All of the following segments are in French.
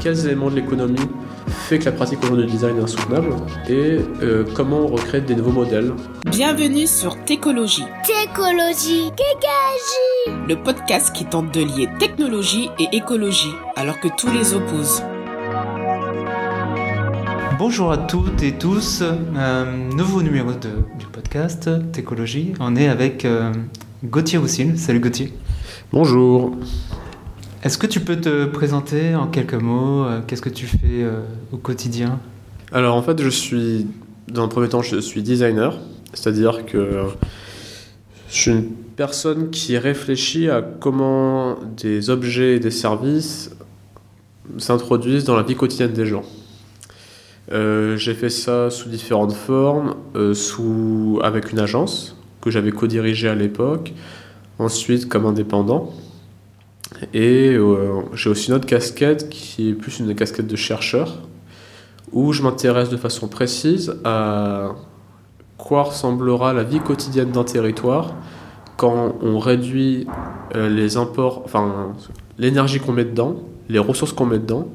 quels éléments de l'économie fait que la pratique aujourd'hui du design est insoutenable et euh, comment on recrée des nouveaux modèles. Bienvenue sur Técologie. Técologie, Kékagie Le podcast qui tente de lier technologie et écologie alors que tous les opposent. Bonjour à toutes et tous, euh, nouveau numéro de, du podcast Técologie. On est avec euh, Gauthier Roussil. Salut Gauthier. Bonjour. Est-ce que tu peux te présenter en quelques mots euh, Qu'est-ce que tu fais euh, au quotidien? Alors en fait, je suis, dans un premier temps, je suis designer, c'est-à-dire que je suis une personne qui réfléchit à comment des objets et des services s'introduisent dans la vie quotidienne des gens. Euh, j'ai fait ça sous différentes formes, sous, avec une agence que j'avais co-dirigée à l'époque, ensuite comme indépendant. Et euh, j'ai aussi une autre casquette qui est plus une casquette de chercheur, où je m'intéresse de façon précise à quoi ressemblera la vie quotidienne d'un territoire quand on réduit euh, les imports, enfin l'énergie qu'on met dedans, les ressources qu'on met dedans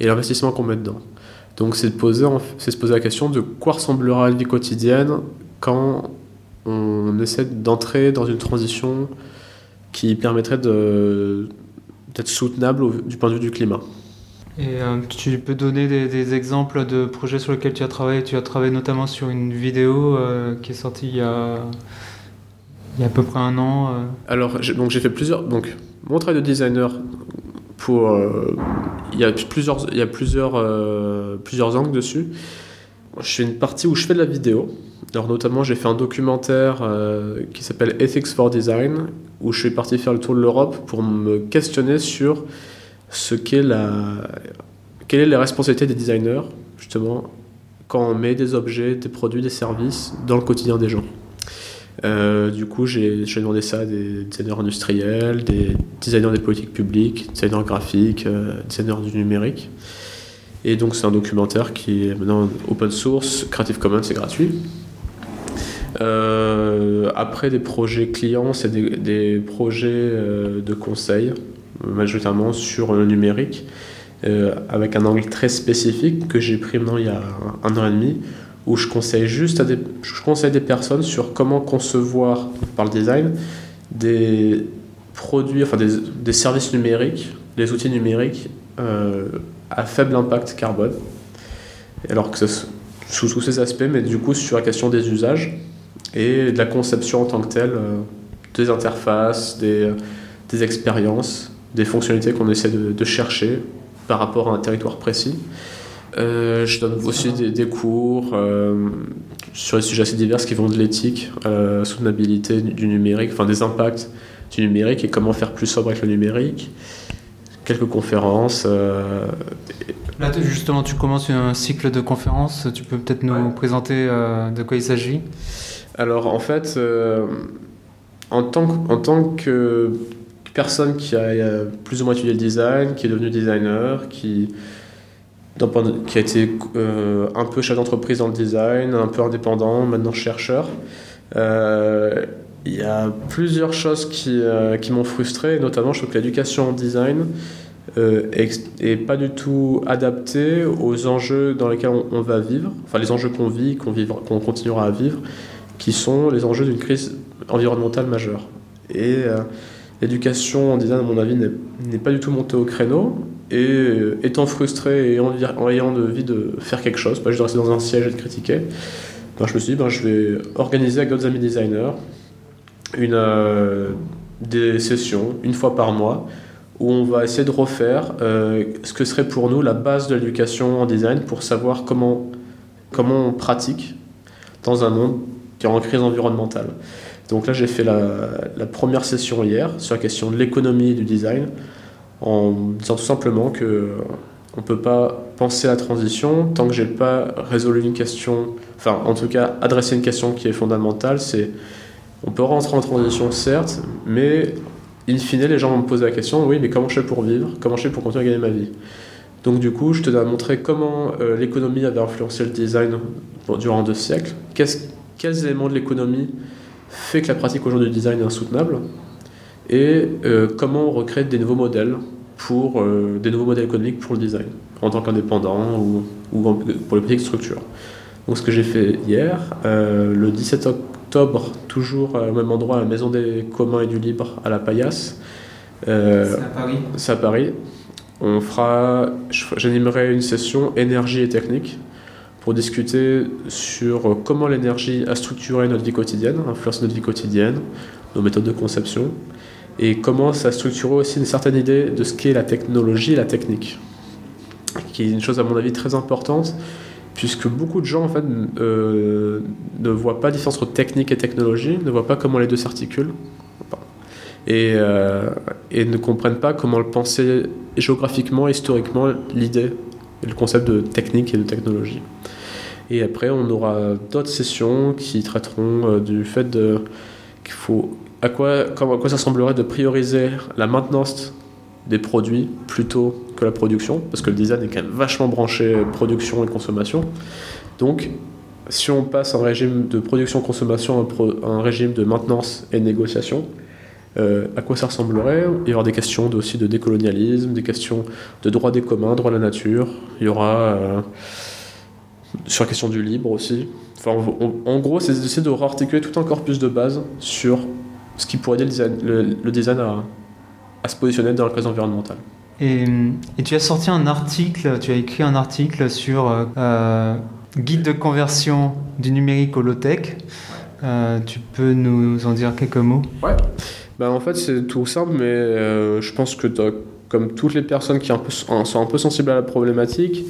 et l'investissement qu'on met dedans. Donc c'est de poser, c'est se poser la question de quoi ressemblera la vie quotidienne quand on essaie d'entrer dans une transition qui permettrait de- d'être soutenable au- du point de vue du climat. Et euh, tu peux donner des, des exemples de projets sur lesquels tu as travaillé? Tu as travaillé notamment sur une vidéo euh, qui est sortie il y a, il y a à peu près un an. euh. Alors, j'ai- donc j'ai fait plusieurs. Donc, mon travail de designer, pour, il y a plusieurs, il y a plusieurs, plusieurs angles dessus. Je fais une partie où je fais de la vidéo. Alors, notamment, j'ai fait un documentaire euh, qui s'appelle Ethics for Design, où je suis parti faire le tour de l'Europe pour me questionner sur ce qu'est la, quelle est la responsabilité des designers, justement, quand on met des objets, des produits, des services dans le quotidien des gens. Euh, du coup, j'ai demandé ça à des designers industriels, des designers des politiques publiques, designers graphiques, euh, designers du numérique. Et donc, c'est un documentaire qui est maintenant open source, Creative Commons, c'est gratuit. Euh, après, des projets clients, c'est des, projets euh, de conseil, majoritairement sur le numérique, euh, avec un angle très spécifique que j'ai pris maintenant il y a un, an et demi, où je conseille juste des, je conseille des personnes sur comment concevoir par le design des produits, enfin des, services numériques, des outils numériques à faible impact carbone. Alors que ça, sous tous ces aspects, mais du coup sur la question des usages et de la conception en tant que telle, euh, des interfaces, des, des expériences, des fonctionnalités qu'on essaie de, de chercher par rapport à un territoire précis. Euh, je donne aussi des, des cours euh, sur des sujets assez divers qui vont de l'éthique la soutenabilité du numérique, enfin des impacts du numérique et comment faire plus sobre avec le numérique. Quelques conférences. Là, justement, tu commences un cycle de conférences. Tu peux peut-être nous présenter euh, de quoi il s'agit? Alors en fait, euh, en, tant que, en tant que personne qui a euh, plus ou moins étudié le design, qui est devenu designer, qui, a été euh, un peu chef d'entreprise dans le design, un peu indépendant, maintenant chercheur, il y a plusieurs choses qui, qui m'ont frustré, notamment je trouve que l'éducation en design euh, est pas du tout adaptée aux enjeux dans lesquels on, va vivre, enfin les enjeux qu'on vit, qu'on qu'on continuera à vivre, qui sont les enjeux d'une crise environnementale majeure. Et euh, l'éducation en design, à mon avis, n'est pas du tout montée au créneau. Et euh, étant frustré et en, ayant envie de faire quelque chose, pas juste rester dans un siège et de critiquer, ben, je me suis dit, ben, je vais organiser avec d'autres amis designers une, euh, des sessions, une fois par mois, où on va essayer de refaire euh, ce que serait pour nous la base de l'éducation en design pour savoir comment, comment on pratique dans un monde qui est en crise environnementale. Donc là, j'ai fait la, première session hier sur la question de l'économie du design, en disant tout simplement que on ne peut pas penser à la transition tant que j'ai pas résolu une question, enfin en tout cas adressé une question qui est fondamentale, c'est on peut rentrer en transition certes, mais in fine les gens vont me poser la question, oui mais comment je fais pour vivre, comment je fais pour continuer à gagner ma vie? Donc du coup, je te dois montrer comment euh, l'économie avait influencé le design durant deux siècles, quels éléments de l'économie fait que la pratique aujourd'hui du design est insoutenable, et euh, comment on recrée des nouveaux modèles pour euh, des nouveaux modèles économiques pour le design. en tant qu'indépendant ou, en- pour les petites structures. Donc ce que j'ai fait hier, le 17 octobre, toujours euh, au même endroit, à la Maison des communs et du libre à la Paillasse. Euh, à Paris. c'est à Paris. On fera, j'animerai une session énergie et technique pour discuter sur euh, comment l'énergie a structuré notre vie quotidienne, influence notre vie quotidienne, nos méthodes de conception, et comment ça a structuré aussi une certaine idée de ce qu'est la technologie et la technique, qui est une chose à mon avis très importante, puisque beaucoup de gens en fait euh, ne voient pas la différence entre technique et technologie, ne voient pas comment les deux s'articulent. Et, euh, et ne comprennent pas comment le penser géographiquement, historiquement, l'idée, le concept de technique et de technologie. Et après, on aura d'autres sessions qui traiteront euh, du fait qu'il faut à quoi, à quoi ça semblerait de prioriser la maintenance des produits plutôt que la production, parce que le design est quand même vachement branché production et consommation. Donc, si on passe un régime de production-consommation à un, à régime de maintenance et négociation, euh, à quoi ça ressemblerait? Il y aura des questions aussi de décolonialisme, des questions de droit des communs, droit de la nature. Il y aura euh, sur la question du libre aussi. Enfin, en gros, c'est d'essayer de réarticuler tout un corpus de base sur ce qui pourrait aider le design à, à se positionner dans la cause environnementale. Et, et tu as sorti un article, tu as écrit un article sur euh, euh, guide de conversion du numérique au low-tech. Euh, tu peux nous en dire quelques mots? Ben, en fait, c'est tout simple, mais euh, je pense que comme toutes les personnes qui un peu- sont un peu sensibles à la problématique,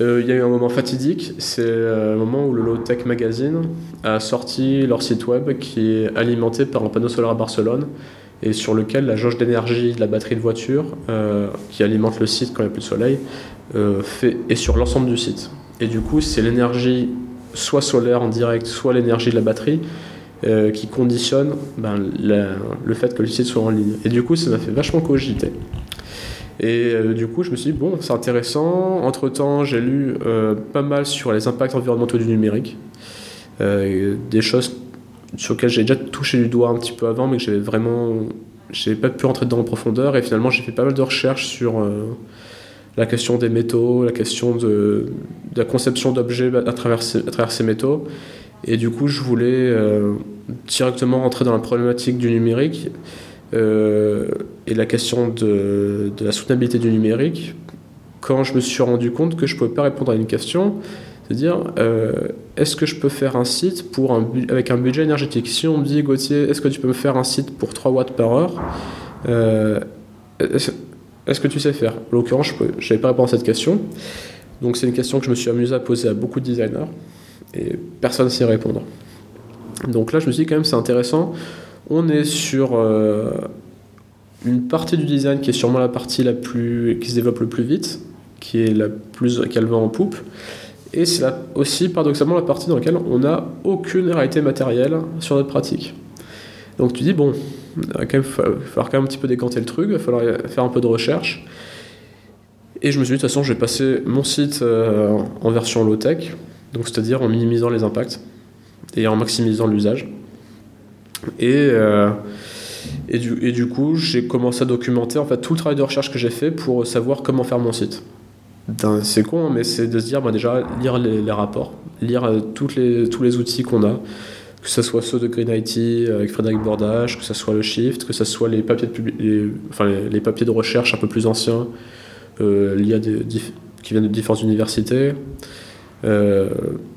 euh, il y a eu un moment fatidique. C'est le moment où le Low Tech Magazine a sorti leur site web qui est alimenté par un panneau solaire à Barcelone et sur lequel la jauge d'énergie de la batterie de voiture euh, qui alimente le site quand il n'y a plus de soleil euh, fait, est sur l'ensemble du site. Et du coup, c'est l'énergie soit solaire en direct, soit l'énergie de la batterie euh, qui conditionne ben, le fait que le site soit en ligne. Et du coup, ça m'a fait vachement cogiter. Et du coup, je me suis dit, bon, c'est intéressant. Entre-temps, j'ai lu pas mal sur les impacts environnementaux du numérique. Des choses sur lesquelles j'ai déjà touché du doigt un petit peu avant, mais que j'avais vraiment... J'ai pas pu rentrer dedans en profondeur. Et finalement, j'ai fait pas mal de recherches sur euh, la question des métaux, la question de, la conception d'objets à à travers ces métaux. Et du coup, je voulais euh, directement rentrer dans la problématique du numérique euh, et la question de, de la soutenabilité du numérique quand je me suis rendu compte que je ne pouvais pas répondre à une question, c'est-à-dire est-ce que je peux faire un site pour un, avec un budget énergétique? Si on me dit Gauthier, est-ce que tu peux me faire un site pour 3 watts par heure euh, Est-ce que tu sais faire? En l'occurrence, je n'avais pas répondu à cette question. Donc c'est une question que je me suis amusé à poser à beaucoup de designers et personne ne sait répondre. Donc là, je me suis dit quand même c'est intéressant. On est sur euh, une partie du design qui est sûrement la partie la plus qui se développe le plus vite, qui est la plus qui a le vent en poupe, et c'est aussi paradoxalement la partie dans laquelle on n'a aucune réalité matérielle sur notre pratique. Donc tu dis bon, il va falloir quand même un petit peu décanter le truc, il va falloir faire un peu de recherche. Et je me suis dit de toute façon, je vais passer mon site euh, en version low tech, donc c'est-à-dire en minimisant les impacts et en maximisant l'usage. Et, euh, et, du, et du coup, j'ai commencé à documenter en fait tout le travail de recherche que j'ai fait pour savoir comment faire mon site. C'est con, mais c'est de se dire bah, déjà lire les, rapports, lire euh, les, tous les outils qu'on a, que ce soit ceux de Green IT euh, avec Frédéric Bordage, que ce soit le Shift, que ce soit les papiers de, recherche un peu plus anciens euh, liés des, qui viennent de différentes universités, euh,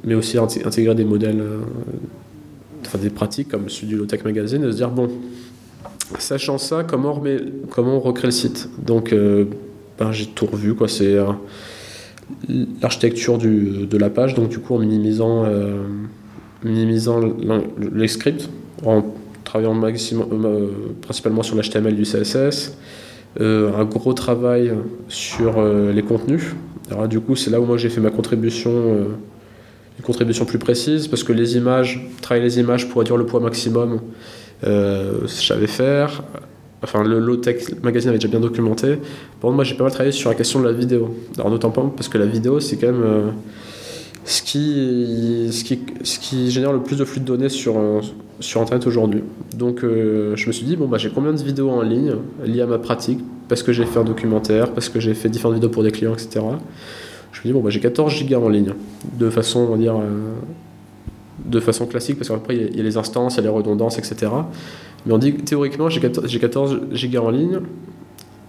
mais aussi inté- intégrer des modèles, euh, enfin des pratiques comme celui du Low-Tech Magazine, et se dire bon, sachant ça, comment on, remet, comment on recrée le site? Donc j'ai tout revu, quoi. C'est euh, l'architecture du- de la page, donc du coup en minimisant, euh, minimisant les scripts, en travaillant euh, principalement sur l'HTML du CSS, un gros travail sur les contenus. Alors du coup, c'est là où moi j'ai fait ma contribution, une contribution plus précise, parce que les images, travailler les images pour réduire le poids maximum, je savais faire. Enfin, le low-tech magazine avait déjà bien documenté. Par contre, moi j'ai pas mal travaillé sur la question de la vidéo. Alors notamment parce que la vidéo, c'est quand même... euh, ce qui, ce, qui, ce qui génère le plus de flux de données sur, sur Internet aujourd'hui. Donc euh, je me suis dit, bon, bah, j'ai combien de vidéos en ligne liées à ma pratique, parce que j'ai fait un documentaire, parce que j'ai fait différentes vidéos pour des clients, etc. Je me dis, bon, bah, j'ai 14 gigas en ligne, de façon, on va dire, euh, de façon classique, parce qu'après, il y, a les instances, il y a les redondances, etc. Mais on dit, théoriquement, j'ai 14, 14 gigas en ligne,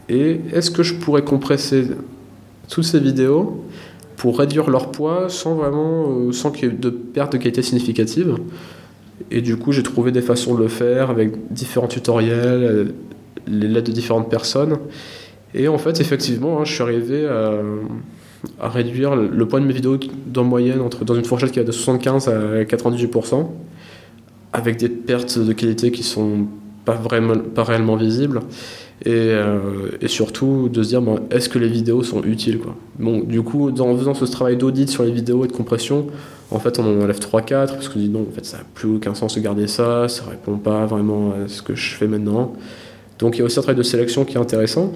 et est-ce que je pourrais compresser toutes ces vidéos pour réduire leur poids sans vraiment, euh, sans qu'il y ait de perte de qualité significative? Et du coup, j'ai trouvé des façons de le faire avec différents tutoriels, les lettres de différentes personnes. Et en fait, effectivement, hein, je suis arrivé à, réduire le poids de mes vidéos dans moyenne entre, dans une fourchette qui va de 75 à 98%, avec des pertes de qualité qui sont pas, vraiment, pas réellement visibles. Et, euh, surtout de se dire bon, est-ce que les vidéos sont utiles quoi? Bon, du coup, en faisant ce travail d'audit sur les vidéos et de compression, en fait, on en enlève 3-4 parce qu'on dit non, en fait, ça n'a plus aucun sens de garder ça, ça répond pas vraiment à ce que je fais maintenant. Donc il y a aussi un travail de sélection qui est intéressant.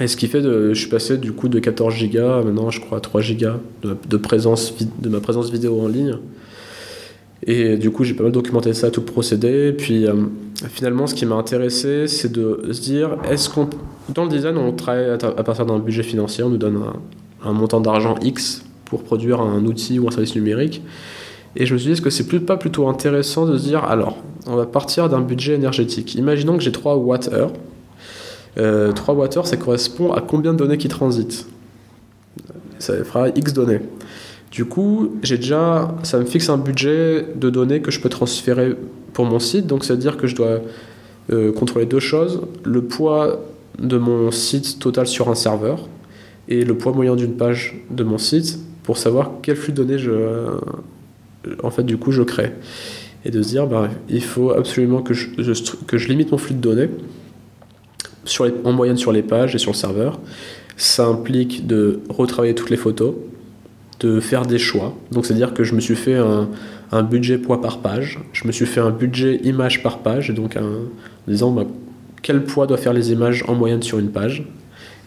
Et ce qui fait que je suis passé du coup de 14 Go à maintenant, je crois, 3 Go de, de ma présence vidéo en ligne. Et du coup, j'ai pas mal documenté ça, tout le procédé. Puis euh, finalement, ce qui m'a intéressé, c'est de se dire est-ce qu'on. Dans le design, on travaille à, partir d'un budget financier, on nous donne un montant d'argent X pour produire un outil ou un service numérique. Et je me suis dit, est-ce que c'est plus, pas plutôt intéressant de se dire, alors, on va partir d'un budget énergétique. Imaginons que j'ai 3 Wh. Euh, 3 Wh, ça correspond à combien de données qui transitent? Ça fera X données. Du coup, j'ai déjà, ça me fixe un budget de données que je peux transférer pour mon site. Donc, c'est-à-dire que je dois euh, contrôler deux choses le poids de mon site total sur un serveur et le poids moyen d'une page de mon site pour savoir quel flux de données je, en fait, du coup, je crée. Et de se dire, bah, il faut absolument que je, limite mon flux de données en moyenne sur les pages et sur le serveur. Ça implique de retravailler toutes les photos, de faire des choix. Donc, c'est-à-dire que je me suis fait un, un, budget poids par page, je me suis fait un budget image par page, et donc un, en disant bah, quel poids doit faire les images en moyenne sur une page?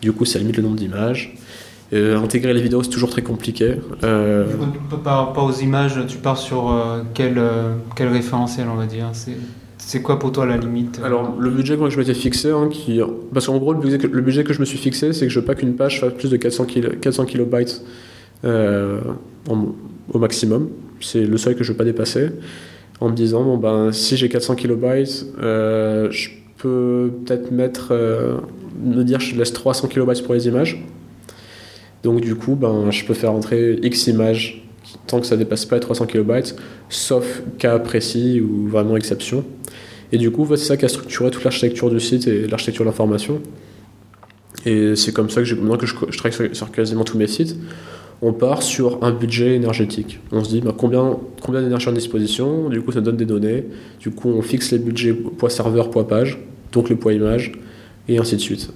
Du coup, ça limite le nombre d'images. Euh, intégrer les vidéos, c'est toujours très compliqué. Euh... Par rapport aux images, tu pars sur euh, quel, euh, quel référentiel, on va dire? C'est quoi pour toi la limite? Alors, le budget que je m'étais fixé, hein, qui... parce qu'en gros, le budget, que, le budget, que, je me suis fixé, c'est que je veux pas qu'une page fasse plus de 400, 400 kilobytes au maximum. C'est le seuil que je veux pas dépasser. En me disant, bon, ben, si j'ai 400 kilobytes, je peux peut-être mettre, me dire, je laisse 300 kilobytes pour les images. Donc du coup, ben, je peux faire entrer X images tant que ça dépasse pas les 300 kilobytes, sauf cas précis ou vraiment exception. Et du coup, c'est ça qui a structuré toute l'architecture du site et l'architecture de l'information. Et c'est comme ça que, maintenant que je, travaille sur, quasiment tous mes sites, on part sur un budget énergétique. On se dit ben, combien, combien d'énergie en disposition, du coup ça donne des données, du coup on fixe les budgets poids serveur, poids page, donc le poids image, et ainsi de suite.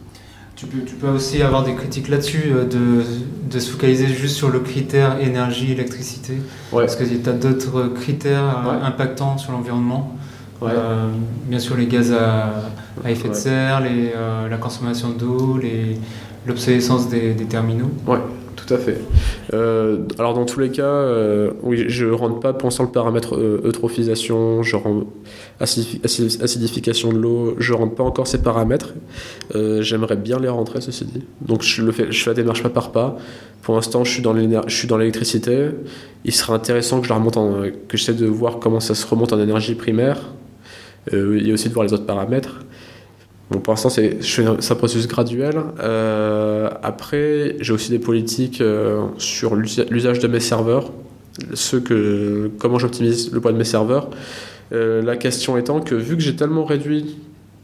Tu peux, aussi avoir des critiques là-dessus, euh, de, de, se focaliser juste sur le critère énergie, électricité. Parce que tu as d'autres critères euh, impactants sur l'environnement. Euh, bien sûr, les gaz à, effet de serre, les, la consommation d'eau, l'obsolescence des, des, terminaux. Tout à fait. Euh, alors dans tous les cas, euh, oui, je ne rentre pas pensant le paramètre euh, eutrophisation, je rends acidification de l'eau, je rentre pas encore ces paramètres. J'aimerais bien les rentrer, ceci dit. Donc je le fais, je fais la démarche pas par pas. Pour l'instant, je suis dans l'électricité. Il serait intéressant que je la remonte, en, que j'essaie de voir comment ça se remonte en énergie primaire. et aussi de voir les autres paramètres. Bon, pour l'instant, c'est un processus graduel. Euh, après, j'ai aussi des politiques euh, sur l'usage de mes serveurs, ce que, comment j'optimise le poids de mes serveurs. Euh, la question étant que vu que j'ai tellement réduit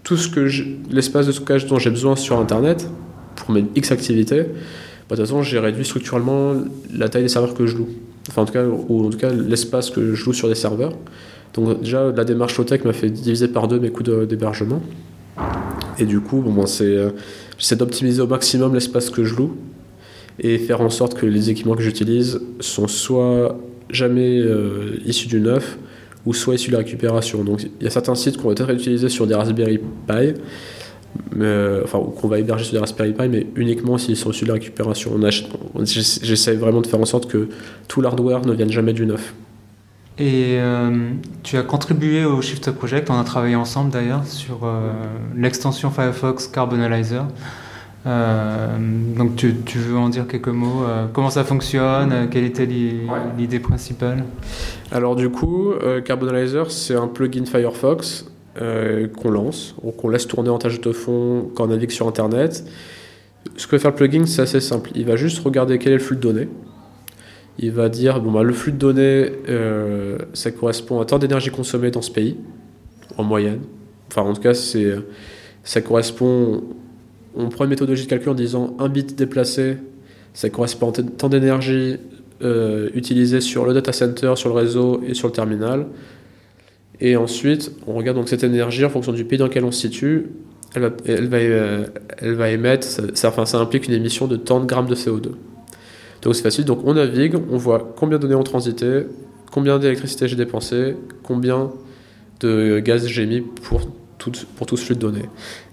tout ce que l'espace de stockage dont j'ai besoin sur Internet pour mes X activités, bah, de toute façon, j'ai réduit structurellement la taille des serveurs que je loue. Enfin, en tout cas, ou en tout cas, l'espace que je loue sur des serveurs. Donc, déjà, la démarche low-tech m'a fait diviser par deux mes coûts d'hébergement. Et du coup, bon, c'est, euh, d'optimiser au maximum l'espace que je loue et faire en sorte que les équipements que j'utilise sont soit jamais euh, issus du neuf ou soit issus de la récupération. Donc il y a certains sites qu'on va peut-être utiliser sur des Raspberry Pi. mais, enfin, qu'on va héberger sur des Raspberry Pi, mais uniquement s'ils sont issus de la récupération. J'essaie vraiment de faire en sorte que tout l'hardware ne vienne jamais du neuf. Et euh, tu as contribué au Shift Project, on a travaillé ensemble d'ailleurs sur euh, l'extension Firefox Carbonalizer. Euh, donc tu, tu, veux en dire quelques mots Comment ça fonctionne Quelle était l'idée principale? Alors du coup, Carbonalizer c'est un plugin Firefox qu'on lance, qu'on laisse tourner en tâche de fond quand on navigue sur Internet. Ce que va faire le plugin c'est assez simple, il va juste regarder quel est le flux de données il va dire bon, bah, le flux de données, euh, ça correspond à tant d'énergie consommée dans ce pays, en moyenne. Enfin, en tout cas, c'est, ça correspond. On prend une méthodologie de calcul en disant un bit déplacé, ça correspond à tant d'énergie euh, utilisée sur le data center, sur le réseau et sur le terminal. Et ensuite, on regarde donc cette énergie en fonction du pays dans lequel on se situe. Elle va, elle va, euh, émettre, enfin, ça implique une émission de tant de grammes de CO2. Donc c'est facile. Donc on navigue, on voit combien de données ont transité, combien d'électricité j'ai dépensé, combien de gaz j'ai mis pour tout, pour tout ce flux de données.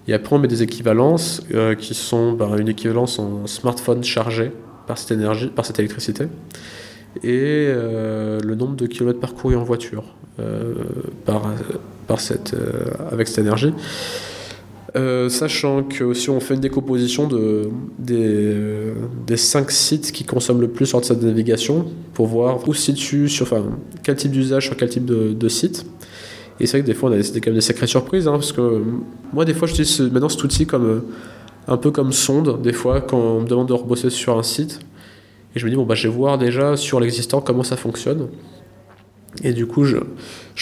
Et après on met des équivalences euh, qui sont bah, une équivalence en smartphone chargé par cette énergie, par cette électricité, et euh, le nombre de kilomètres parcourus en voiture euh, par, par cette, avec cette énergie. Euh, sachant que si on fait une décomposition de, des, des 5 sites qui consomment le plus sur cette navigation, pour voir où se situe, sur, quel type d'usage sur quel type de, de site. Et c'est vrai que des fois, on a des, quand même des sacrées surprises, hein, parce que moi, des fois, j'utilise maintenant cet outil comme, un peu comme sonde, des fois, quand on me demande de rebosser sur un site. Et je me dis, bon, bah, je vais voir déjà sur l'existant comment ça fonctionne. Et du coup, je,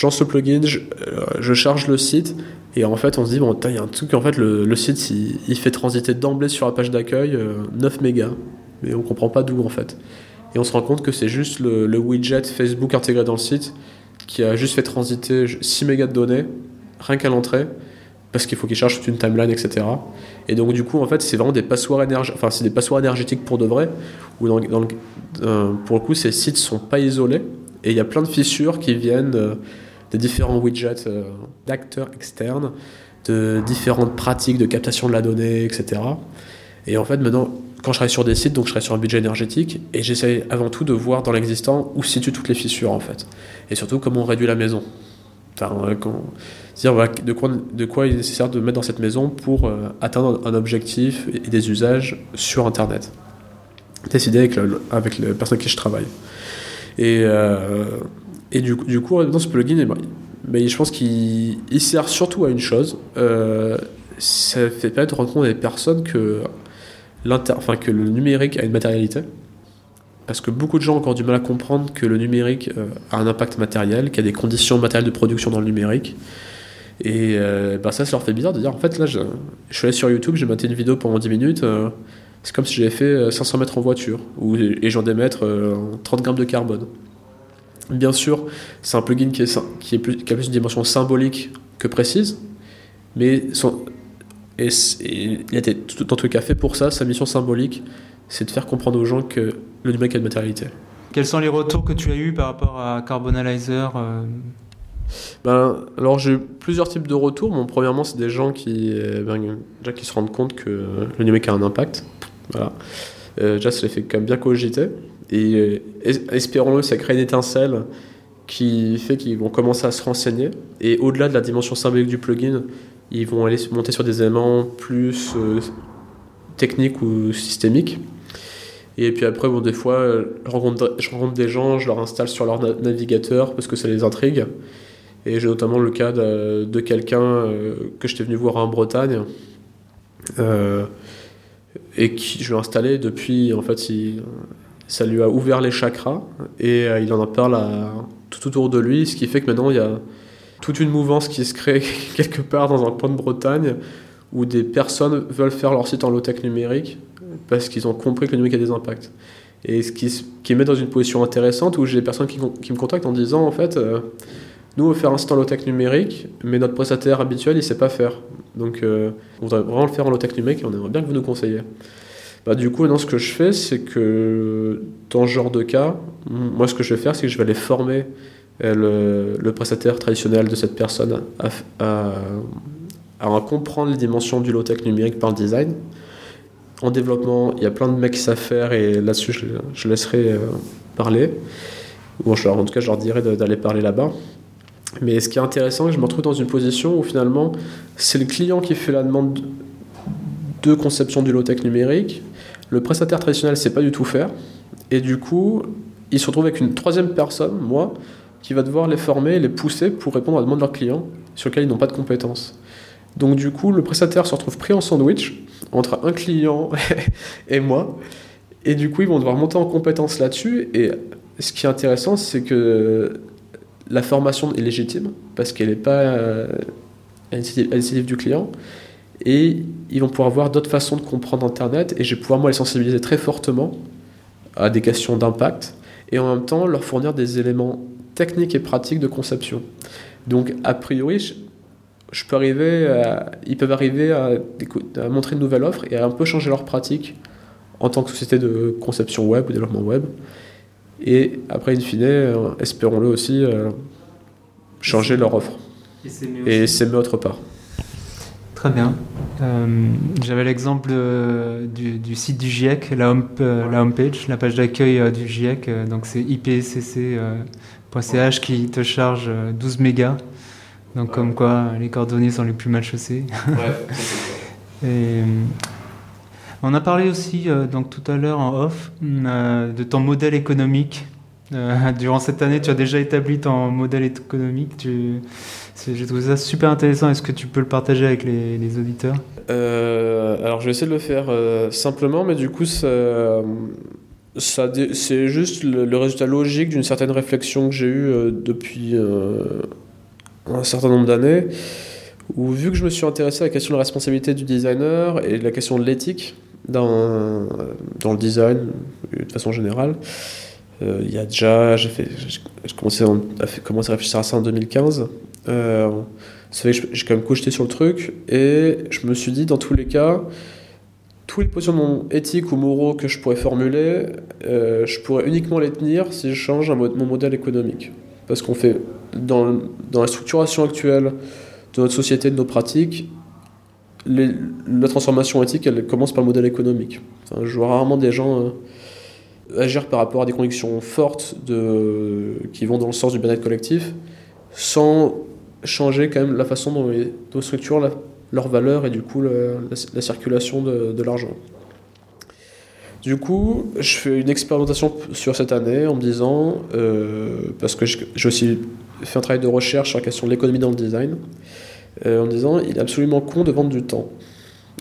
lance le plugin, euh, je, charge le site, et en fait, on se dit, bon, il y a un truc, en fait, le, site, il, fait transiter d'emblée sur la page d'accueil 9 euh, mégas, mais on comprend pas d'où, en fait. Et on se rend compte que c'est juste le, widget Facebook intégré dans le site qui a juste fait transiter 6 mégas de données, rien qu'à l'entrée, parce qu'il faut qu'il charge toute une timeline, etc. Et donc, du coup, en fait, c'est vraiment des passoires énergétiques, enfin, des passoires énergétiques pour de vrai, où euh, pour le coup, ces sites sont pas isolés, et il y a plein de fissures qui viennent euh, des différents widgets euh, d'acteurs externes, de différentes pratiques de captation de la donnée, etc. Et en fait, maintenant, quand je travaille sur des sites, donc je travaille sur un budget énergétique, et j'essaie avant tout de voir dans l'existant où se situent toutes les fissures, en fait. Et surtout, comment on réduit la maison. Enfin, euh, dire de, quoi, de quoi il est nécessaire de mettre dans cette maison pour atteindre un objectif et des usages sur Internet. Décidé avec, le, avec les personnes avec qui je travaille. Et, euh, et du, du, coup, ce plugin, mais je pense qu'il sert surtout à une chose. Euh, ça fait permettre de compte des personnes que, enfin, que le numérique a une matérialité. Parce que beaucoup de gens ont encore du mal à comprendre que le numérique euh, a un impact matériel, qu'il y a des conditions matérielles de production dans le numérique. Et bah ça, ça leur fait bizarre de dire en fait, là, je, suis allé sur YouTube, j'ai maté une vidéo pendant 10 minutes c'est comme si j'avais fait 500 euh, mètres en voiture où, et j'en démettre 30 grammes de carbone. Bien sûr, c'est un plugin qui, est, qui, est plus, qui, a plus une dimension symbolique que précise, mais son, et, il était dans tous les cas fait pour ça. Sa mission symbolique, c'est de faire comprendre aux gens que le numérique a de matérialité. Quels sont les retours que tu as eus par rapport à Carbonalizer euh? Ben, alors j'ai eu plusieurs types de retours. Bon, premièrement, c'est des gens qui, euh, ben, déjà, qui se rendent compte que le numérique a un impact. Voilà. Euh, déjà, ça les fait quand même bien cogiter. Et euh, espérons-le, ça crée une étincelle qui fait qu'ils vont commencer à se renseigner. Et au-delà de la dimension symbolique du plugin, ils vont aller monter sur des éléments plus euh, techniques ou systémiques. Et puis après, bon, des fois, je rencontre, des gens, je leur installe sur leur navigateur parce que ça les intrigue. Et j'ai notamment le cas de, quelqu'un que j'étais venu voir en Bretagne. Euh, et qui je l'ai installé depuis en fait ça lui a ouvert les chakras et euh, il en parle à, tout autour de lui ce qui fait que maintenant il y a toute une mouvance qui se crée quelque part dans un coin de Bretagne où des personnes veulent faire leur site en low-tech numérique parce qu'ils ont compris que le numérique a des impacts et ce qui, qui met dans une position intéressante où j'ai des personnes qui, me contactent en disant en fait euh, nous, on veut faire un site en low-tech numérique, mais notre prestataire habituel, il sait pas faire. Donc, euh, on voudrait vraiment le faire en low-tech numérique et on aimerait bien que vous nous conseillez. Bah, du coup, non, ce que je fais, c'est que dans ce genre de cas, moi, ce que je vais faire, c'est que je vais aller former euh, le, le, prestataire traditionnel de cette personne à, à comprendre les dimensions du low-tech numérique par le design. En développement, il y a plein de mecs qui savent faire et là-dessus, je, je, laisserai parler. Ou en tout cas, je leur dirais d'aller parler là-bas. Mais ce qui est intéressant, je me retrouve dans une position où finalement, c'est le client qui fait la demande de conception du low-tech numérique. Le prestataire traditionnel ne sait pas du tout faire. Et du coup, il se retrouve avec une troisième personne, moi, qui va devoir les former les pousser pour répondre à la demande de leurs clients sur lesquels ils n'ont pas de compétences. Donc du coup, le prestataire se retrouve pris en sandwich entre un client et moi. Et du coup, ils vont devoir monter en compétences là-dessus. Et ce qui est intéressant, c'est que la formation est légitime parce qu'elle n'est pas euh, à l'initiative du client. Et ils vont pouvoir voir d'autres façons de comprendre Internet. Et je vais pouvoir, moi, les sensibiliser très fortement à des questions d'impact. Et en même temps, leur fournir des éléments techniques et pratiques de conception. Donc, a priori, je, peux arriver ils peuvent arriver à, à, montrer une nouvelle offre et à un peu changer leur pratique en tant que société de conception web ou développement web. Et après, in fine, euh, espérons-le aussi, euh, changer leur offre et s'aimer autre part. Très bien. Euh, j'avais l'exemple du, site du GIEC, la, home, la homepage, la page d'accueil du GIEC. donc c'est ipcc.ch qui te charge 12 mégas. Donc comme quoi les coordonnées sont les plus mal chaussées. Ouais, Et, on a parlé aussi euh, donc tout à l'heure en off euh, de ton modèle économique. Euh, durant cette année, tu as déjà établi ton modèle économique. Tu... J'ai trouvé ça super intéressant. Est-ce que tu peux le partager avec les, auditeurs? Alors, je vais essayer de le faire simplement, mais du coup, c'est juste le, résultat logique d'une certaine réflexion que j'ai eue depuis un certain nombre d'années. Où, vu que je me suis intéressé à la question de la responsabilité du designer et la question de l'éthique, dans, dans le design, de façon générale. Euh, il y a déjà, j'ai commencé à réfléchir à ça en 2015. Euh, ça fait que j'ai quand même cogité sur le truc et je me suis dit, dans tous les cas, tous les positions éthiques ou moraux que je pourrais formuler, euh, je pourrais uniquement les tenir si je change mon modèle économique. Parce qu'on fait, dans, dans la structuration actuelle de notre société, de nos pratiques, la transformation éthique, elle commence par le modèle économique. je vois rarement des gens euh, agir par rapport à des convictions fortes de, qui vont dans le sens du bien-être collectif, sans changer quand même la façon dont ils, structurent leur valeur et du coup la, circulation de, l'argent. Du coup, je fais une expérimentation sur cette année en me disant, euh, parce que j'ai aussi fait un travail de recherche sur la question de l'économie dans le design, euh, en disant il est absolument con de vendre du temps.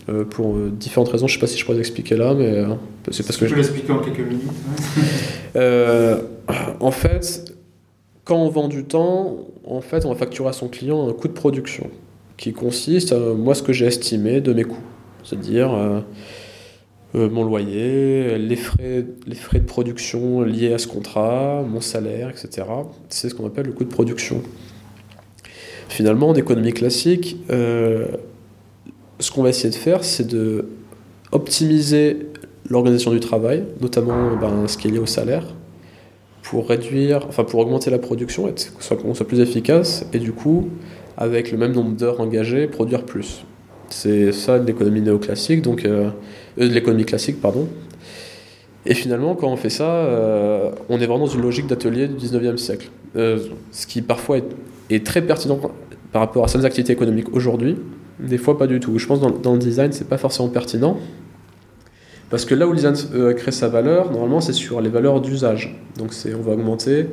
Euh, pour différentes raisons, je ne sais pas si je pourrais l'expliquer là, mais c'est parce que. Tu peux l'expliquer en quelques minutes. en fait, quand on vend du temps, en fait, on va facturer à son client un coût de production qui consiste à moi ce que j'ai estimé de mes coûts, c'est-à-dire mon loyer, les frais, les frais de production liés à ce contrat, mon salaire, etc. C'est ce qu'on appelle le coût de production. Finalement, en économie classique, euh, ce qu'on va essayer de faire, c'est de optimiser l'organisation du travail, notamment ben, ce qui est lié au salaire, pour réduire, enfin pour augmenter la production, et soit qu'on soit plus efficace, et du coup, avec le même nombre d'heures engagées, produire plus. C'est ça l'économie néoclassique, donc euh, euh, l'économie classique, pardon. Et finalement, quand on fait ça, on est vraiment dans une logique d'atelier du 19e siècle. ce qui parfois est est très pertinent par rapport à certaines activités économiques aujourd'hui, des fois pas du tout. Je pense que dans, dans le design, c'est pas forcément pertinent. Parce que là où le design euh, crée sa valeur, normalement, c'est sur les valeurs d'usage. Donc on va augmenter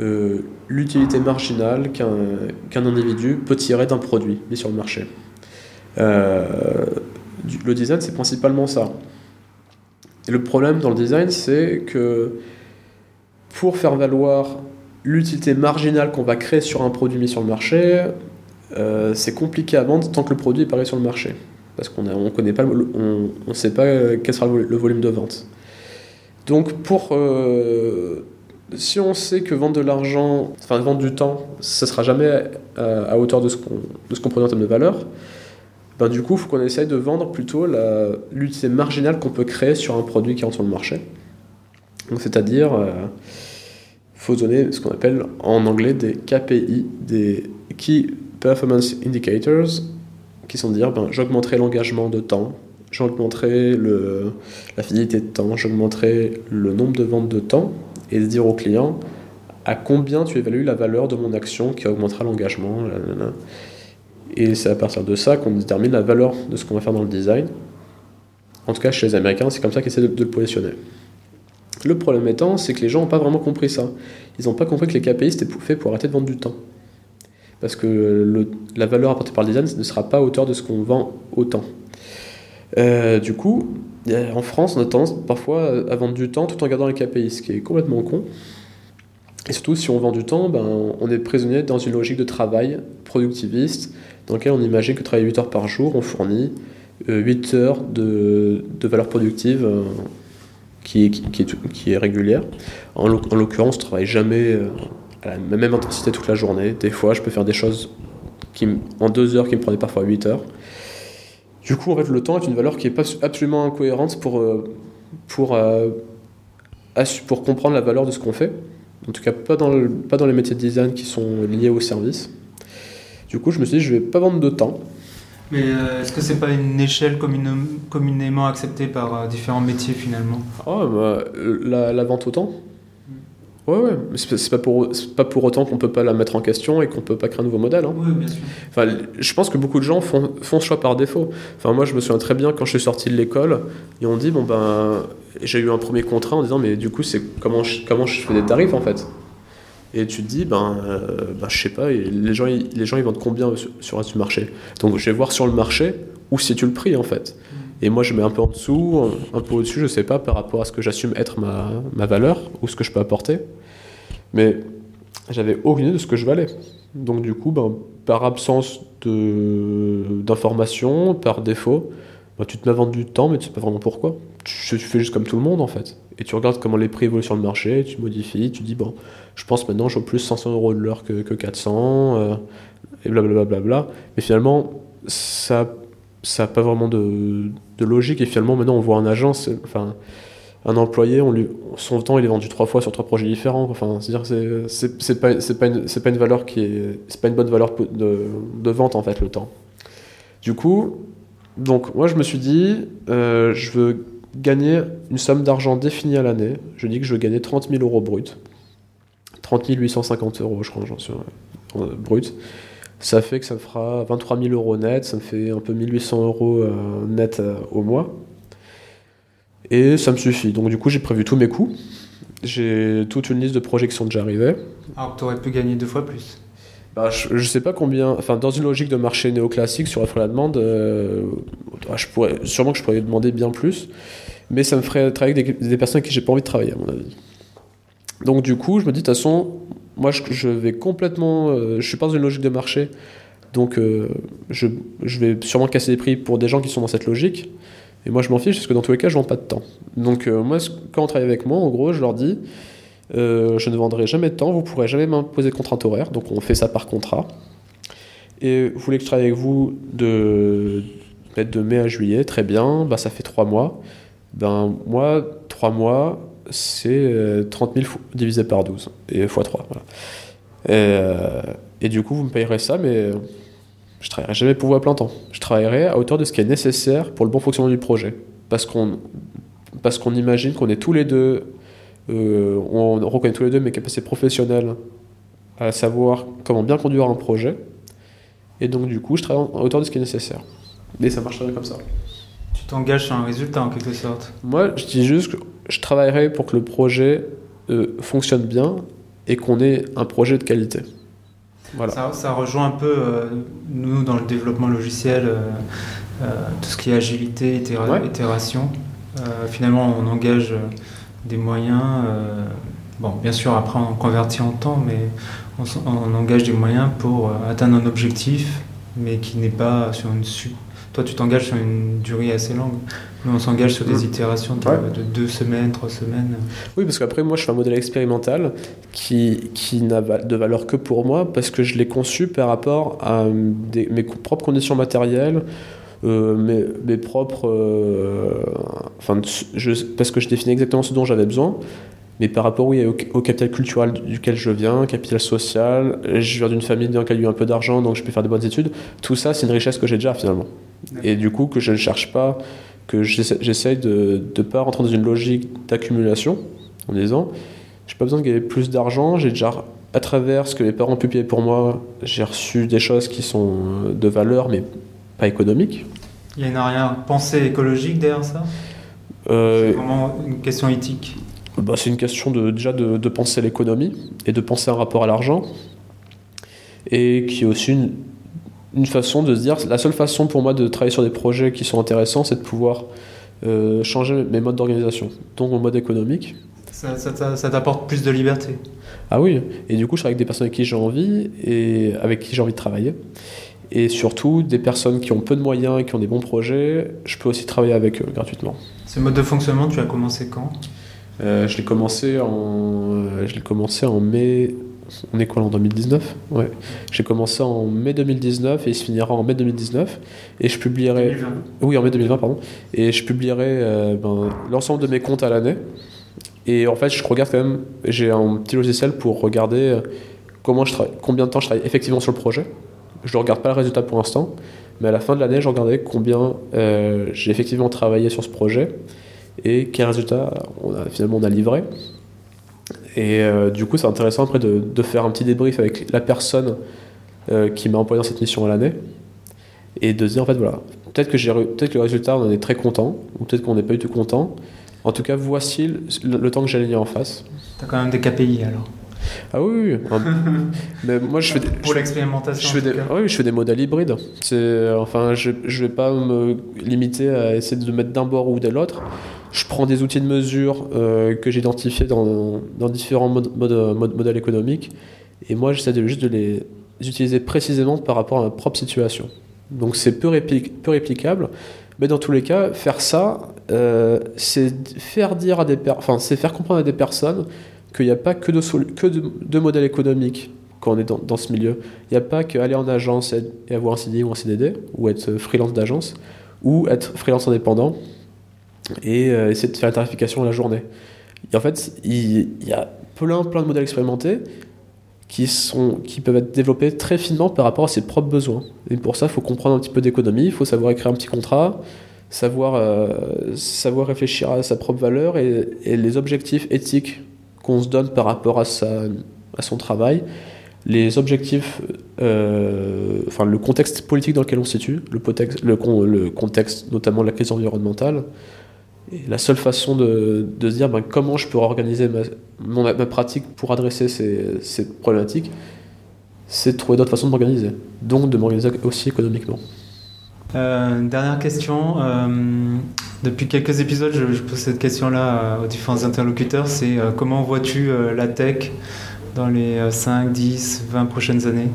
euh, l'utilité marginale qu'un individu peut tirer d'un produit mis sur le marché. Euh, le design, c'est principalement ça. Le problème dans le design, c'est que pour faire valoir l'utilité marginale qu'on va créer sur un produit mis sur le marché, euh, c'est compliqué à vendre tant que le produit est pareil sur le marché. Parce qu'on ne connaît pas, on sait pas euh, quel sera le volume de vente. Donc pour... Euh, si on sait que vendre de l'argent, enfin vendre du temps, ça ne sera jamais à, hauteur de ce qu'on qu produit en termes de valeur, ben du coup, il faut qu'on essaye de vendre plutôt l'utilité marginale qu'on peut créer sur un produit qui rentre sur le marché. C'est-à-dire faut donner ce qu'on appelle en anglais des KPI, des Key Performance Indicators, qui sont de dire ben, j'augmenterai l'engagement de temps, j'augmenterai la fidélité de temps, j'augmenterai le nombre de ventes de temps et de dire au client à combien tu évalues la valeur de mon action qui augmentera l'engagement. Et c'est à partir de ça qu'on détermine la valeur de ce qu'on va faire dans le design. En tout cas, chez les Américains, c'est comme ça qu'ils essaient de, le positionner. Le problème étant, c'est que les gens n'ont pas vraiment compris ça. Ils n'ont pas compris que les KPI c'était fait pour arrêter de vendre du temps. Parce que la valeur apportée par le design ne sera pas à hauteur de ce qu'on vend au temps. Euh, du coup, en France, on a tendance parfois à vendre du temps tout en gardant les KPI, ce qui est complètement con. Et surtout, si on vend du temps, ben, on est prisonnier dans une logique de travail productiviste, dans laquelle on imagine que travailler 8 heures par jour, on fournit 8 euh, heures de, valeur productive euh, qui, est, régulière. En, l'occurrence, je ne travaille jamais euh, à la même intensité toute la journée. Des fois, je peux faire des choses qui, en 2 heures qui me prenaient parfois 8 heures. Du coup, en fait, le temps est une valeur qui est pas absolument incohérente pour, pour, pour comprendre la valeur de ce qu'on fait. En tout cas, pas dans, le, pas dans les métiers de design qui sont liés au service. Du coup, je me suis dit, je vais pas vendre de temps. Mais euh, est-ce que c'est pas une échelle communément acceptée par euh, différents métiers finalement? Oh, bah, la, la, vente au temps Ouais, ouais, mais c'est pas pour, pas pour autant qu'on peut pas la mettre en question et qu'on peut pas créer un nouveau modèle. Hein. Oui, bien sûr. Enfin, je pense que beaucoup de gens font, font ce choix par défaut. Enfin, moi, je me souviens très bien quand je suis sorti de l'école, et on dit, bon ben, j'ai eu un premier contrat en disant, mais du coup, c'est comment je, comment je fais des tarifs en fait? Et tu te dis, ben, euh, ben je sais pas, les gens, ils, les gens ils vendent combien sur, sur le marché? Donc je vais voir sur le marché où situe le prix en fait. Et moi je mets un peu en dessous, un peu au-dessus, je sais pas, par rapport à ce que j'assume être ma, ma, valeur ou ce que je peux apporter. Mais j'avais aucune idée de ce que je valais. Donc du coup, ben, par absence d'informations, par défaut, ben, tu te mets à du temps, mais tu sais pas vraiment pourquoi. Tu, fais juste comme tout le monde en fait. Et tu regardes comment les prix évoluent sur le marché, tu modifies, tu dis, bon, je pense maintenant je plus 500 euros de l'heure que, que, 400, euh, et blablabla. Bla, bla, bla, Mais finalement, ça n'a pas vraiment de, de, logique, et finalement maintenant on voit un agent, enfin, un employé, on lui, son temps il est vendu trois fois sur trois projets différents. Enfin, c'est-à-dire c'est, pas, pas une, pas une valeur qui est, c'est pas une bonne valeur de, de vente en fait le temps. Du coup, donc moi je me suis dit, euh, je veux gagner une somme d'argent définie à l'année. Je dis que je veux gagner 30 000 euros brut. 30 850 euros, je crois, j'en suis euh, brut. Ça fait que ça me fera 23 000 euros net, ça me fait un peu 1800 euros euh, net euh, au mois. Et ça me suffit. Donc du coup, j'ai prévu tous mes coûts. J'ai toute une liste de projets qui sont déjà arrivés. Alors que tu aurais pu gagner deux fois plus bah, je, ne sais pas combien. Enfin, dans une logique de marché néoclassique sur l'offre et la demande, je pourrais, sûrement que je pourrais demander bien plus. Mais ça me ferait travailler avec des, des personnes avec qui j'ai pas envie de travailler, à mon avis. Donc du coup, je me dis, de toute façon, moi je, vais complètement... Euh, je suis pas dans une logique de marché, donc euh, je, vais sûrement casser les prix pour des gens qui sont dans cette logique. Et moi je m'en fiche parce que dans tous les cas, je vends pas de temps. Donc euh, moi, quand on travaille avec moi, en gros, je leur dis, je ne vendrai jamais de temps, vous pourrez jamais m'imposer de contrainte horaire, donc on fait ça par contrat. Et vous voulez que je travaille avec vous de, de mai à juillet, très bien, bah, ça fait trois mois. Ben moi, trois mois, c'est 30 euh, 000 divisé par 12 et x 3. Euh, et, du coup, vous me payerez ça, mais je travaillerai jamais pour vous à plein temps. Je travaillerai à hauteur de ce qui est nécessaire pour le bon fonctionnement du projet. Parce qu'on parce qu'on imagine qu'on est tous les deux, euh, on reconnaît tous les deux mes capacités professionnelles à savoir comment bien conduire un projet. Et donc, du coup, je travaille à hauteur de ce qui est nécessaire. Et ça marche très comme ça. T'engages sur un résultat en quelque sorte Moi, je dis juste que je travaillerai pour que le projet euh, fonctionne bien et qu'on ait un projet de qualité. Voilà. Ça, rejoint un peu, euh, nous, dans le développement logiciel, euh, tout ce qui est agilité, itération. finalement, on engage des moyens. bon, bien sûr, après, on convertit en temps, mais on, on engage des moyens pour atteindre un objectif, mais qui n'est pas sur une toi, tu t'engages sur une durée assez longue. Nous, on s'engage sur des mmh. itérations de, deux semaines, trois semaines. Oui, parce qu'après, moi, je fais un modèle expérimental qui, qui n'a de valeur que pour moi parce que je l'ai conçu par rapport à mes propres conditions matérielles. Euh, mes, mes, propres. Euh, enfin, je, parce que je définis exactement ce dont j'avais besoin. Mais par rapport oui, au, capital culturel duquel je viens, capital social, je viens d'une famille dans laquelle il y a eu un peu d'argent, donc je peux faire de bonnes études, tout ça, c'est une richesse que j'ai déjà finalement. Et du coup, que je ne cherche pas, que j'essaye de ne pas rentrer dans une logique d'accumulation en disant, j'ai pas besoin de gagner plus d'argent, j'ai déjà à travers ce que mes parents ont pu payer pour moi, j'ai reçu des choses qui sont de valeur, mais pas économiques. Il y a une arrière-pensée écologique derrière ça? Euh, C'est vraiment une question éthique? bah, C'est une question de, déjà de, de penser l'économie et de penser un rapport à l'argent. Et qui est aussi une, une, façon de se dire la seule façon pour moi de travailler sur des projets qui sont intéressants, c'est de pouvoir euh, changer mes modes d'organisation, donc mon mode économique. Ça, ça t'apporte plus de liberté ah oui, et du coup, je travaille avec des personnes avec qui j'ai envie et avec qui j'ai envie de travailler. Et surtout, des personnes qui ont peu de moyens et qui ont des bons projets, je peux aussi travailler avec eux gratuitement. Ce mode de fonctionnement, tu as commencé quand? Euh, Je l'ai commencé en, euh, je l'ai commencé en mai. On est quoi en 2019 Ouais. J'ai commencé en mai 2019 et il se finira en mai 2019. Et je publierai. 2020. Oui, en mai 2020, pardon. Et je publierai euh, ben, l'ensemble de mes comptes à l'année. Et en fait, je regarde quand même, j'ai un petit logiciel pour regarder euh, comment je travaille, combien de temps je travaille effectivement sur le projet. Je ne regarde pas le résultat pour l'instant, mais à la fin de l'année, je regardais combien euh, j'ai effectivement travaillé sur ce projet et quel résultat on a, finalement on a livré. Et euh, du coup, c'est intéressant après de, de, faire un petit débrief avec la personne qui m'a employé dans cette mission à l'année et de se dire en fait voilà, peut-être que, peut que le résultat on en est très content ou peut-être qu'on n'est pas du tout content en tout cas, voici le, temps que j'allais en face. Tu as quand même des KPI alors ah oui, oui. mais moi je fais des, pour l'expérimentation. Je fais des, oui, je fais des modèles hybrides. C'est enfin, je je vais pas me limiter à essayer de mettre d'un bord ou de l'autre. Je prends des outils de mesure euh, que j'ai identifiés dans, différents modèles économiques et moi j'essaie juste de les utiliser précisément par rapport à ma propre situation. Donc c'est peu, réplicable, mais dans tous les cas, faire ça, euh, c'est faire comprendre à des personnes qu'il n'y a pas que de, que de, modèles économiques quand on est dans, ce milieu. Il n'y a pas qu'aller en agence et, avoir un CDI ou un CDD, ou être freelance d'agence, ou être freelance indépendant et euh, essayer de faire la tarification la journée. en fait, il, y a plein, plein de modèles expérimentés qui, sont, qui peuvent être développés très finement par rapport à ses propres besoins. Et pour ça, il faut comprendre un petit peu d'économie, il faut savoir écrire un petit contrat, savoir, euh, savoir réfléchir à sa propre valeur et, les objectifs éthiques qu'on se donne par rapport à, sa, à son travail, les objectifs, euh, enfin le contexte politique dans lequel on se situe, le, le, le contexte notamment de la crise environnementale, la seule façon de, de se dire ben, comment je peux organiser ma, pratique pour adresser ces, problématiques, c'est de trouver d'autres façons de m'organiser, donc de m'organiser aussi économiquement. Euh, dernière question. Euh, depuis quelques épisodes, je, pose cette question-là aux différents interlocuteurs. C'est euh, comment vois-tu la tech dans les 5, 10, 20 prochaines années?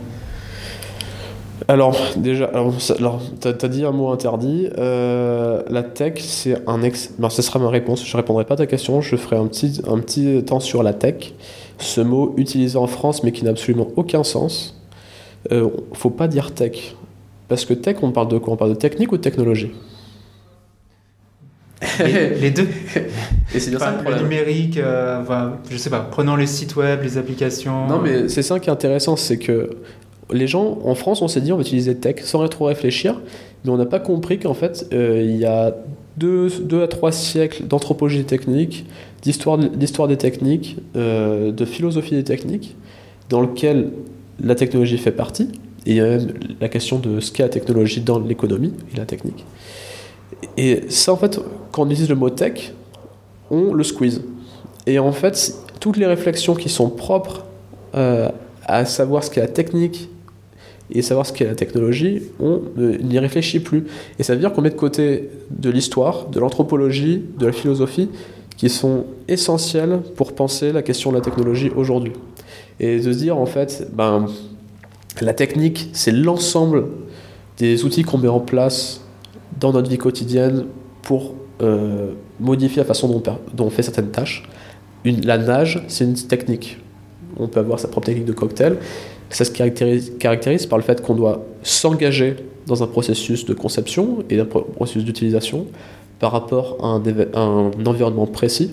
Alors, déjà, alors, tu as, dit un mot interdit. Euh, la tech, c'est un ex. Ben, ce sera ma réponse. Je ne répondrai pas à ta question. Je ferai un petit, un petit temps sur la tech. Ce mot utilisé en France, mais qui n'a absolument aucun sens. Euh, faut pas dire tech. Parce que tech, on parle de quoi? On parle de technique ou de technologie? Les, deux. Et c'est bien ça le, numérique, euh, je sais pas, prenant les sites web, les applications. Non, mais c'est ça qui est intéressant, c'est que les gens en France, on s'est dit on va utiliser tech sans trop réfléchir, mais on n'a pas compris qu'en fait, euh, il y a deux, à trois siècles d'anthropologie technique, d'histoire des techniques, euh, de philosophie des techniques, dans lequel la technologie fait partie. Et il y a même la question de ce qu'est la technologie dans l'économie et la technique. Et ça, en fait, quand on utilise le mot tech, on le squeeze. Et en fait, toutes les réflexions qui sont propres euh, à savoir ce qu'est la technique et savoir ce qu'est la technologie, on n'y réfléchit plus. Et ça veut dire qu'on met de côté de l'histoire, de l'anthropologie, de la philosophie, qui sont essentielles pour penser la question de la technologie aujourd'hui. Et de se dire, en fait, ben, la technique, c'est l'ensemble des outils qu'on met en place dans notre vie quotidienne pour euh, modifier la façon dont, on fait certaines tâches. La nage, c'est une technique. On peut avoir sa propre technique de cocktail. Ça se caractérise, caractérise par le fait qu'on doit s'engager dans un processus de conception et un processus d'utilisation par rapport à un, environnement précis.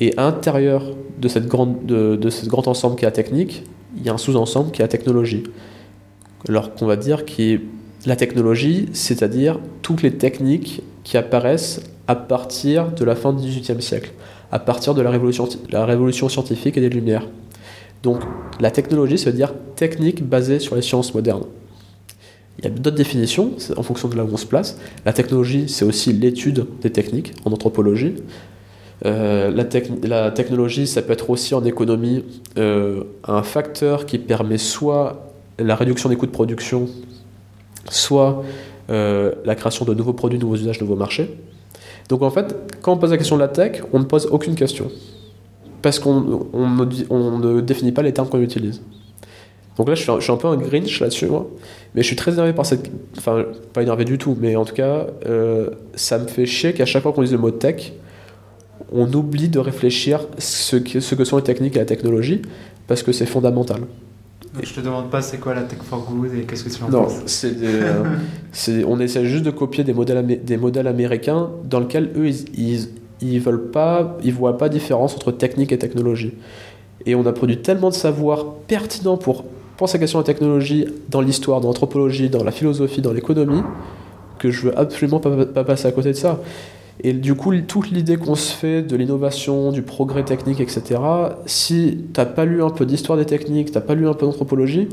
Et à l'intérieur de, cette grande, de, de ce grand ensemble qui est la technique, il y a un sous-ensemble qui est la technologie. Alors qu'on va dire qui est la technologie, c'est-à-dire toutes les techniques qui apparaissent à partir de la fin du XVIIIe siècle, à partir de la révolution, la révolution scientifique et des Lumières. Donc la technologie, ça veut dire technique basée sur les sciences modernes. Il y a d'autres définitions en fonction de là où on se place. La technologie, c'est aussi l'étude des techniques en anthropologie. Euh, la, technologie, ça peut être aussi en économie euh, un facteur qui permet soit la réduction des coûts de production, soit euh, la création de nouveaux produits, nouveaux usages, nouveaux marchés. Donc en fait, quand on pose la question de la tech, on ne pose aucune question. Parce qu'on on ne, définit pas les termes qu'on utilise. Donc là, je suis, un, je suis un peu un Grinch là-dessus, moi. Mais je suis très énervé par cette. Enfin, pas énervé du tout, mais en tout cas, ça me fait chier qu'à chaque fois qu'on dise le mot tech, on oublie de réfléchir ce que, ce que sont les techniques et la technologie, parce que c'est fondamental. Donc, je te demande pas c'est quoi la tech for good et qu'est-ce que tu en non, euh, c'est on essaie juste de copier des modèles, des modèles américains dans lesquels eux, ils, ils, veulent pas, ils voient pas différence entre technique et technologie. Et on a produit tellement de savoir pertinent pour penser à la question de la technologie dans l'histoire, dans l'anthropologie, dans la philosophie, dans l'économie, que je veux absolument pas, pas passer à côté de ça. Et du coup, toute l'idée qu'on se fait de l'innovation, du progrès technique, etc., si t'as pas lu un peu d'histoire des techniques, t'as pas lu un peu d'anthropologie,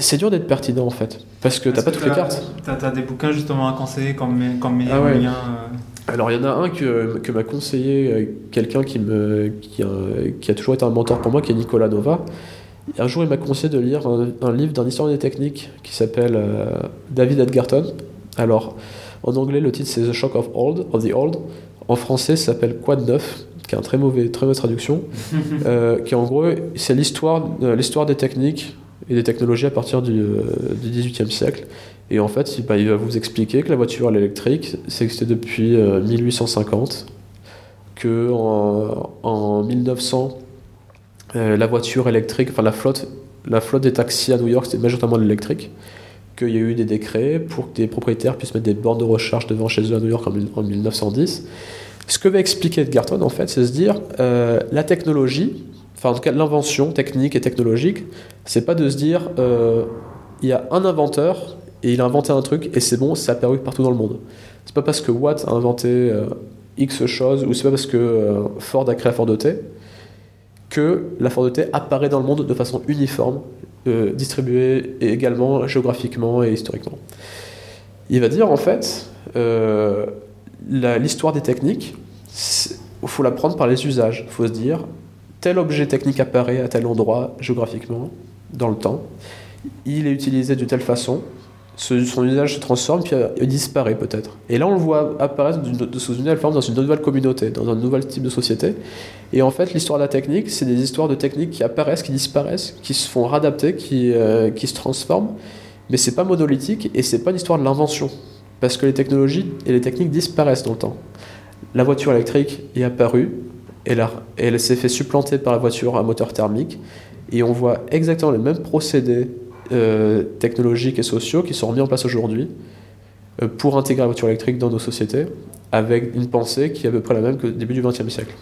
c'est dur d'être pertinent en fait, parce que t'as pas toutes les cartes. T'as as des bouquins justement à conseiller comme, comme ah lien euh. Alors il y en a un que, que m'a conseillé euh, quelqu'un qui, me, qui, qui, a toujours été un mentor pour moi, qui est Nicolas Nova. Un jour il m'a conseillé de lire un, livre d'un historien des techniques qui s'appelle euh, David Edgarton. Alors en anglais, le titre c'est The Shock of Old, of the Old. En français, ça s'appelle Quoi de neuf, qui est une très, mauvais, très mauvaise traduction. euh, qui en gros, c'est l'histoire, euh, l'histoire des techniques et des technologies à partir du, euh, du 18e siècle. Et en fait, bah, il va vous expliquer que la voiture électrique, c'est existé depuis 1850, euh, que en, en 1900, la voiture électrique, enfin la flotte, la flotte des taxis à New York, c'était majoritairement l'électrique qu'il y a eu des décrets pour que des propriétaires puissent mettre des bornes de recharge devant chez eux à New York en, 1910. Ce que va expliquer Edgarton, en fait, c'est se dire euh, la technologie, enfin en tout cas l'invention technique et technologique, c'est pas de se dire euh, il y a un inventeur et il a inventé un truc et c'est bon, c'est apparu partout dans le monde. C'est pas parce que Watt a inventé euh, X chose ou c'est pas parce que Ford a créé la Ford T que la Ford T apparaît dans le monde de façon uniforme euh, distribué également géographiquement et historiquement. Il va dire en fait, euh, l'histoire des techniques, il faut la prendre par les usages. Il faut se dire, tel objet technique apparaît à tel endroit géographiquement, dans le temps, il est utilisé de telle façon, son usage se transforme, puis disparaît peut-être. Et là, on le voit apparaître sous une nouvelle forme dans une nouvelle communauté, dans un nouvel type de société. Et en fait, l'histoire de la technique, c'est des histoires de techniques qui apparaissent, qui disparaissent, qui se font réadapter, qui, euh, qui se transforment. Mais c'est pas monolithique et c'est pas une histoire de l'invention. Parce que les technologies et les techniques disparaissent dans le temps. La voiture électrique est apparue, et elle, elle s'est fait supplanter par la voiture à moteur thermique, et on voit exactement les mêmes procédés euh, technologiques et sociaux qui sont mis en place aujourd'hui euh, pour intégrer la voiture électrique dans nos sociétés avec une pensée qui est à peu près la même que début du XXe siècle.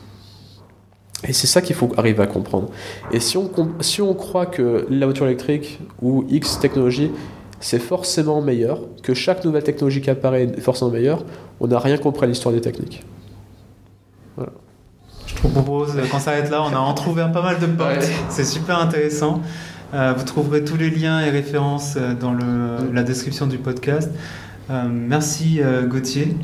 Et c'est ça qu'il faut arriver à comprendre. Et si on, si on croit que la voiture électrique ou X technologie, c'est forcément meilleur, que chaque nouvelle technologie qui apparaît est forcément meilleure, on n'a rien compris à l'histoire des techniques. Voilà. Je te propose qu'on s'arrête là, on a entrouvert pas mal de portes, c'est super intéressant. Euh, vous trouverez tous les liens et références euh, dans le, la description du podcast. Euh, merci Gauthier.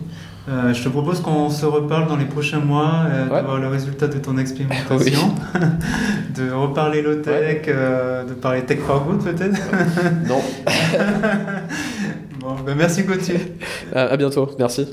je te propose qu'on se reparle dans les prochains mois, d'avoir le résultat de ton expérimentation, de reparler low tech, de parler tech for good peut-être. non. bon, ben merci Gauthier. à bientôt, merci.